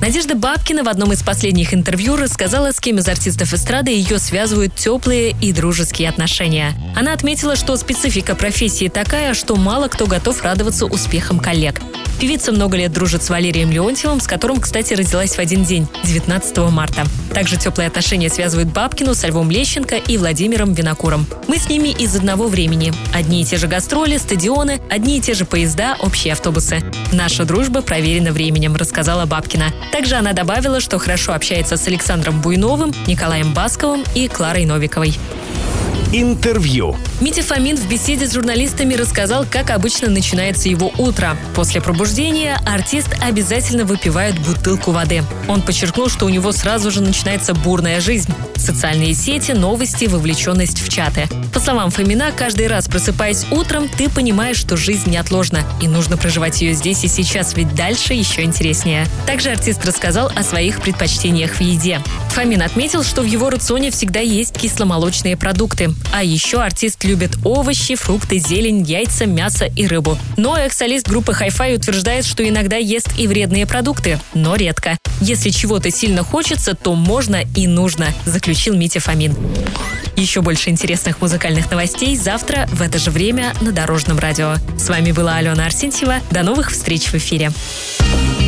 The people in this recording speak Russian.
Надежда Бабкина в одном из последних интервью рассказала, с кем из артистов эстрады ее связывают теплые и дружеские отношения. Она отметила, что специфика профессии такая, что мало кто готов радоваться успехам коллег. Певица много лет дружит с Валерием Леонтьевым, с которым, кстати, родилась в один день, 19 марта. Также теплые отношения связывают Бабкину с Львом Лещенко и Владимиром Винокуром. Мы с ними из одного времени. Одни и те же гастроли, стадионы, одни и те же поезда, общие автобусы. Наша дружба проверена временем, рассказала Бабкина. Также она добавила, что хорошо общается с Александром Буйновым, Николаем Басковым и Кларой Новиковой. Интервью. Митя Фомин в беседе с журналистами рассказал, как обычно начинается его утро. После пробуждения артист обязательно выпивает бутылку воды. Он подчеркнул, что у него сразу же начинается бурная жизнь. Социальные сети, новости, вовлеченность в чаты. По словам Фомина, каждый раз просыпаясь утром, ты понимаешь, что жизнь неотложна, и нужно проживать ее здесь и сейчас, ведь дальше еще интереснее. Также артист рассказал о своих предпочтениях в еде. Фомин отметил, что в его рационе всегда есть кисломолочные продукты. А еще артист любит овощи, фрукты, зелень, яйца, мясо и рыбу. Но экс-солист группы Hi-Fi утверждает, что иногда ест и вредные продукты, но редко. Если чего-то сильно хочется, то можно и нужно, заключил Митя Фомин. Еще больше интересных музыкальных новостей завтра в это же время на Дорожном радио. С вами была Алена Арсентьева. До новых встреч в эфире.